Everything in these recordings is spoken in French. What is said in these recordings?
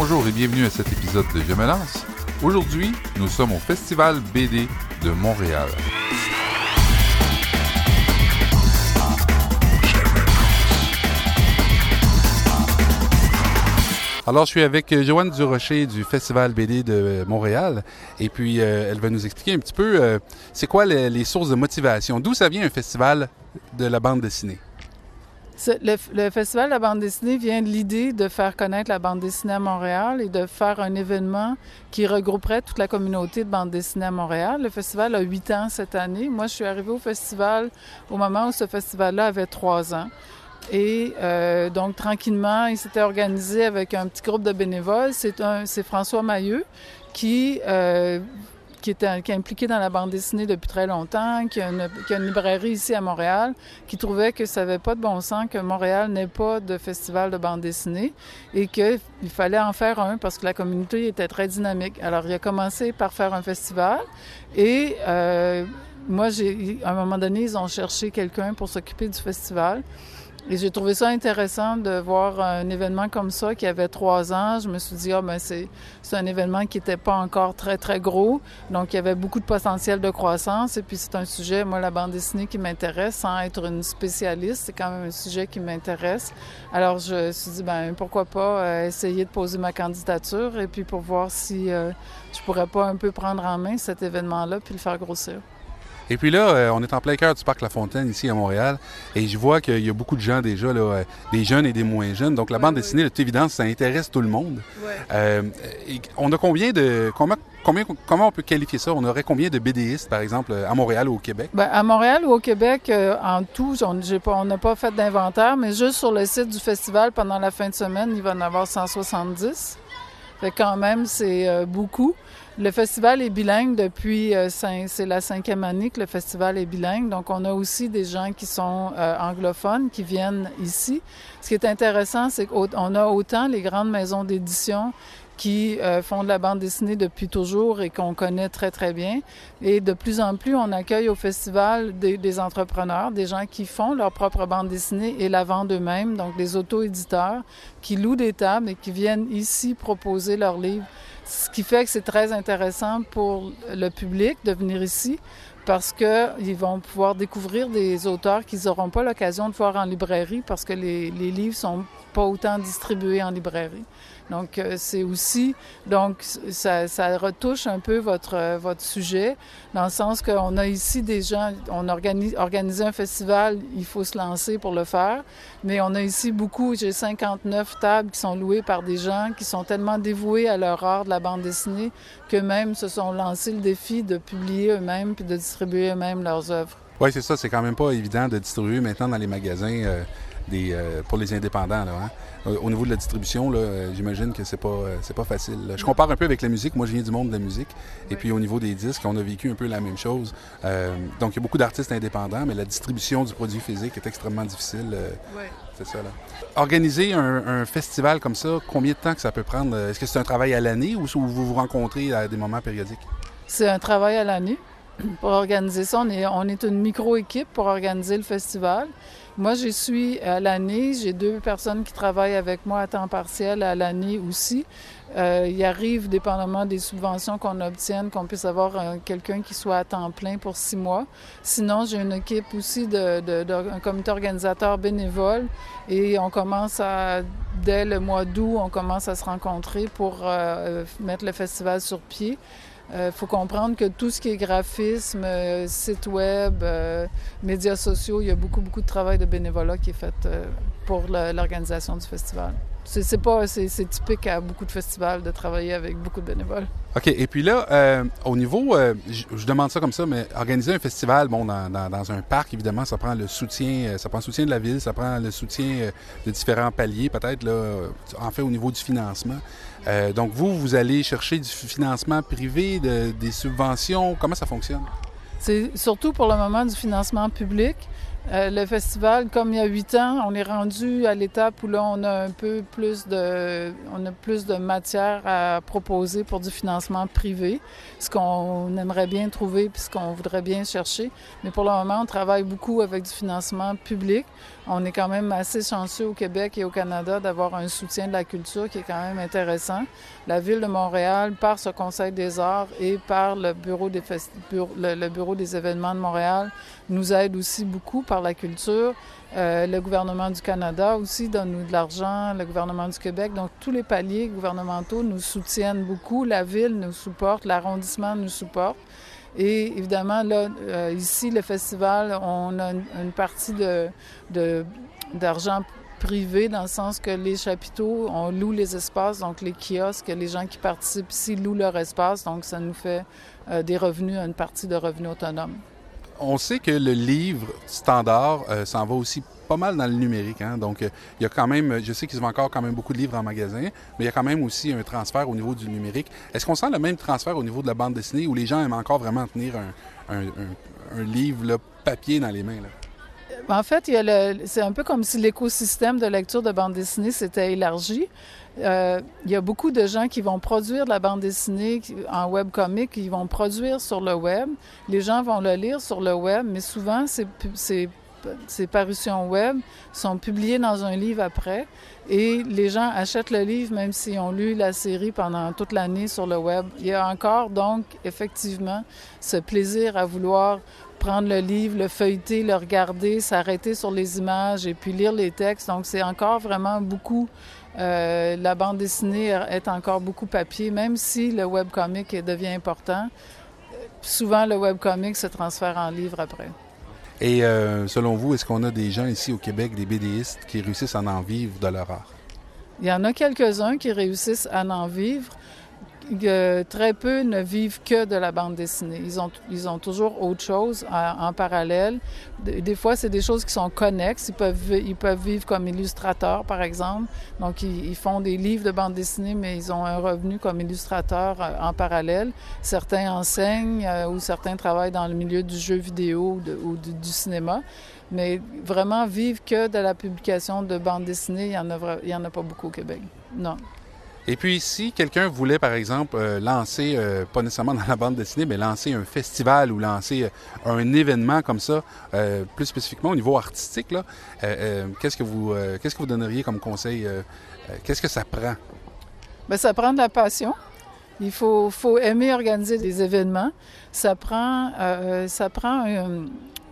Bonjour et bienvenue à cet épisode de Je me lance. Aujourd'hui, nous sommes au Festival BD de Montréal. Alors, je suis avec euh, Joanne Durocher du Festival BD de Montréal. Et puis, euh, elle va nous expliquer un petit peu euh, c'est quoi les, les sources de motivation? D'où ça vient un festival de la bande dessinée? Le, Festival de la bande dessinée vient de l'idée de faire connaître la bande dessinée à Montréal et de faire un événement qui regrouperait toute la communauté de bande dessinée à Montréal. Le festival a huit ans cette année. Moi, je suis arrivée au festival au moment où ce festival-là avait trois ans. Et euh, donc, tranquillement, il s'était organisé avec un petit groupe de bénévoles. C'est François Mailleux qui, euh, qui, est impliqué dans la bande dessinée depuis très longtemps, qui a, une, a une librairie ici à Montréal, qui trouvait que ça n'avait pas de bon sens que Montréal n'ait pas de festival de bande dessinée et qu'il fallait en faire un parce que la communauté était très dynamique. Alors, il a commencé par faire un festival et euh, moi, à un moment donné, ils ont cherché quelqu'un pour s'occuper du festival. Et j'ai trouvé ça intéressant de voir un événement comme ça qui avait trois ans. Je me suis dit, ah, ben c'est, un événement qui n'était pas encore très, très gros. Donc, il y avait beaucoup de potentiel de croissance. Et puis, c'est un sujet, moi, la bande dessinée qui m'intéresse, sans être une spécialiste. C'est quand même un sujet qui m'intéresse. Alors, je me suis dit, ben pourquoi pas euh, essayer de poser ma candidature et puis pour voir si euh, je pourrais pas un peu prendre en main cet événement-là puis le faire grossir. Et puis là, euh, on est en plein cœur du Parc La Fontaine, ici à Montréal, et je vois qu'il y a beaucoup de gens déjà, là, euh, des jeunes et des moins jeunes. Donc la bande dessinée, de toute évidence, ça intéresse tout le monde. Ouais. Euh, et on a combien de... Combien, combien, comment on peut qualifier ça? On aurait combien de BDistes, par exemple, à Montréal ou au Québec? Ben, à Montréal ou au Québec, euh, en tout, on n'a pas fait d'inventaire, mais juste sur le site du festival, pendant la fin de semaine, il va en avoir 170. Fait quand même, c'est euh, beaucoup. Le festival est bilingue depuis, euh, c'est la cinquième année que le festival est bilingue. Donc, on a aussi des gens qui sont euh, anglophones qui viennent ici. Ce qui est intéressant, c'est qu'on a autant les grandes maisons d'édition qui euh, font de la bande dessinée depuis toujours et qu'on connaît très, très bien. Et de plus en plus, on accueille au festival des, des entrepreneurs, des gens qui font leur propre bande dessinée et la vendent eux-mêmes, donc des auto-éditeurs qui louent des tables et qui viennent ici proposer leurs livres. Ce qui fait que c'est très intéressant pour le public de venir ici parce qu'ils vont pouvoir découvrir des auteurs qu'ils n'auront pas l'occasion de voir en librairie parce que les, les livres sont pas autant distribués en librairie. Donc, euh, c'est aussi, donc, ça, ça retouche un peu votre, euh, votre sujet, dans le sens qu'on a ici des gens, on organise, organiser un festival, il faut se lancer pour le faire, mais on a ici beaucoup, j'ai 59 tables qui sont louées par des gens qui sont tellement dévoués à leur art de la bande dessinée que même se sont lancés le défi de publier eux-mêmes puis de distribuer eux-mêmes leurs œuvres. Oui, c'est ça. C'est quand même pas évident de distribuer maintenant dans les magasins euh, des, euh, pour les indépendants. Là, hein. Au niveau de la distribution, euh, j'imagine que c'est pas euh, c'est pas facile. là. Je compare un peu avec la musique. Moi, je viens du monde de la musique. Et puis au niveau des disques, on a vécu un peu la même chose. Euh, donc, il y a beaucoup d'artistes indépendants, mais la distribution du produit physique est extrêmement difficile. euh, c'est ça, là. Organiser un, un festival comme ça, combien de temps que ça peut prendre? Est-ce que c'est un travail à l'année ou vous vous rencontrez à des moments périodiques? C'est un travail à l'année pour organiser ça. On est, on est une micro-équipe pour organiser le festival. Moi, je suis à l'année. J'ai deux personnes qui travaillent avec moi à temps partiel à l'année aussi. Euh, il arrive, dépendamment des subventions qu'on obtienne, qu'on puisse avoir euh, quelqu'un qui soit à temps plein pour six mois. Sinon, j'ai une équipe aussi de, de- de- comité organisateur bénévole et on commence à, dès le mois d'août, on commence à se rencontrer pour euh, mettre le festival sur pied. Il faut comprendre que tout ce qui est graphisme, euh, site web, euh, médias sociaux, il y a beaucoup, beaucoup de travail de bénévolat qui est fait euh, pour l'organisation du festival. C'est typique à beaucoup de festivals de travailler avec beaucoup de bénévoles. OK. Et puis là, euh, au niveau, euh, je demande ça comme ça, mais organiser un festival, bon, dans, un parc, évidemment, ça prend le soutien, euh, ça prend le soutien de la ville, ça prend le soutien euh, de différents paliers, peut-être, là, euh, en fait, au niveau du financement. Euh, donc, vous, vous allez chercher du financement privé, de- des subventions. Comment ça fonctionne? C'est surtout pour le moment du financement public. Euh, le festival, comme il y a huit ans, on est rendu à l'étape où là, on a un peu plus de, on a plus de matière à proposer pour du financement privé, ce qu'on aimerait bien trouver puis ce qu'on voudrait bien chercher. Mais pour le moment, on travaille beaucoup avec du financement public. On est quand même assez chanceux au Québec et au Canada d'avoir un soutien de la culture qui est quand même intéressant. La ville de Montréal, par ce Conseil des arts et par le bureau des, événements de Montréal, nous aide aussi beaucoup par la culture. Euh, le gouvernement du Canada aussi donne-nous de l'argent, le gouvernement du Québec. Donc, tous les paliers gouvernementaux nous soutiennent beaucoup. La ville nous supporte, l'arrondissement nous supporte. Et évidemment, là, euh, ici, le festival, on a une, partie d'argent privé dans le sens que les chapiteaux, on loue les espaces, donc les kiosques, les gens qui participent ici louent leur espace, donc ça nous fait euh, des revenus, une partie de revenus autonomes on sait que le livre standard euh, s'en va aussi pas mal dans le numérique. Hein? Donc, euh, il y a quand même, je sais qu'ils ont encore quand même beaucoup de livres en magasin, mais il y a quand même aussi un transfert au niveau du numérique. Est-ce qu'on sent le même transfert au niveau de la bande dessinée où les gens aiment encore vraiment tenir un, livre papier dans les mains? En fait, c'est un peu comme si l'écosystème de lecture de bande dessinée s'était élargi. Euh, il y a beaucoup de gens qui vont produire de la bande dessinée en webcomic, qui vont produire sur le web. Les gens vont le lire sur le web, mais souvent, ces, ces parutions web sont publiées dans un livre après et les gens achètent le livre même s'ils ont lu la série pendant toute l'année sur le web. Il y a encore donc effectivement ce plaisir à vouloir prendre le livre, le feuilleter, le regarder, s'arrêter sur les images et puis lire les textes. Donc c'est encore vraiment beaucoup euh, la bande dessinée est encore beaucoup papier, même si le webcomic devient important. Souvent, le webcomic se transfère en livre après. Et euh, selon vous, est-ce qu'on a des gens ici au Québec, des BDistes, qui réussissent à en vivre de leur art? Il y en a quelques-uns qui réussissent à en vivre très peu ne vivent que de la bande dessinée. Ils ont, ils ont toujours autre chose en, parallèle. Des, fois, c'est des choses qui sont connexes. Ils peuvent, ils peuvent vivre comme illustrateurs, par exemple. Donc, ils, font des livres de bande dessinée, mais ils ont un revenu comme illustrateur euh, en parallèle. Certains enseignent euh, ou certains travaillent dans le milieu du jeu vidéo ou, du, cinéma. Mais vraiment, vivre que de la publication de bande dessinée, il n'y en, en a pas beaucoup au Québec. Non. Et puis, si quelqu'un voulait, par exemple, euh, lancer, euh, pas nécessairement dans la bande dessinée, mais lancer un festival ou lancer euh, un événement comme ça, plus spécifiquement au niveau artistique, là, qu'est-ce que vous, qu'est-ce que vous donneriez comme conseil Qu'est-ce que ça prend? Bien, ça prend de la passion. Il faut, faut aimer organiser des événements. Ça prend, ça prend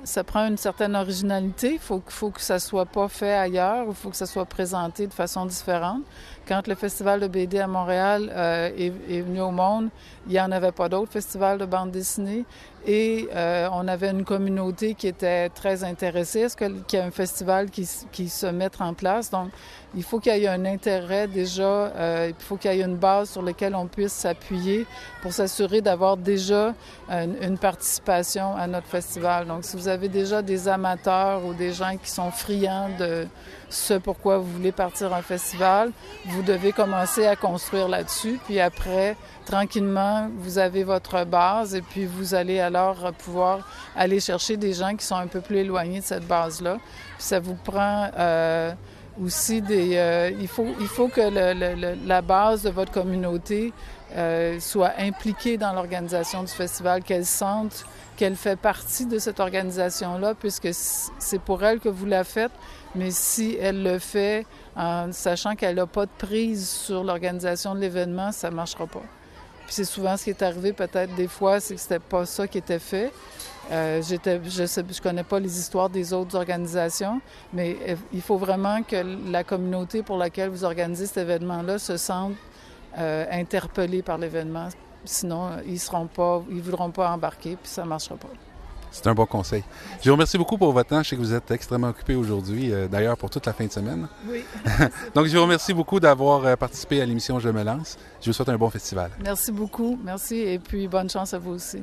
ça prend une certaine originalité. Il faut, faut que ça soit pas fait ailleurs. Il faut que ça soit présenté de façon différente. Quand le Festival de BD à Montréal euh, est, est, venu au monde, il n'y en avait pas d'autres festivals de bande dessinée. Et euh, on avait une communauté qui était très intéressée à ce qu'il y ait un festival qui, qui, se mette en place? Donc, il faut qu'il y ait un intérêt déjà, euh, il faut qu'il y ait une base sur laquelle on puisse s'appuyer pour s'assurer d'avoir déjà une, une, participation à notre festival. Donc, si vous avez déjà des amateurs ou des gens qui sont friands de ce pourquoi vous voulez partir un festival, vous devez commencer à construire là-dessus. Puis après, tranquillement, vous avez votre base et puis vous allez alors pouvoir aller chercher des gens qui sont un peu plus éloignés de cette base-là. Ça vous prend euh, aussi des... Euh, il, faut, il faut que la base de votre communauté euh, soit impliquée dans l'organisation du festival, qu'elle sente qu'elle fait partie de cette organisation-là, puisque c'est pour elle que vous la faites, mais si elle le fait en sachant qu'elle n'a pas de prise sur l'organisation de l'événement, ça ne marchera pas. Puis c'est souvent ce qui est arrivé peut-être des fois, c'est que c'était pas ça qui était fait. Euh, je ne je connais pas les histoires des autres organisations, mais euh, il faut vraiment que la communauté pour laquelle vous organisez cet événement-là se sente euh, interpellée par l'événement. Sinon, ils seront pas, ils voudront pas embarquer, puis ça ne marchera pas. C'est un bon conseil. Je vous remercie beaucoup pour votre temps. Je sais que vous êtes extrêmement occupé aujourd'hui, euh, d'ailleurs pour toute la fin de semaine. Oui. Donc, je vous remercie beaucoup d'avoir euh, participé à l'émission Je me lance. Je vous souhaite un bon festival. Merci beaucoup. Merci et puis bonne chance à vous aussi.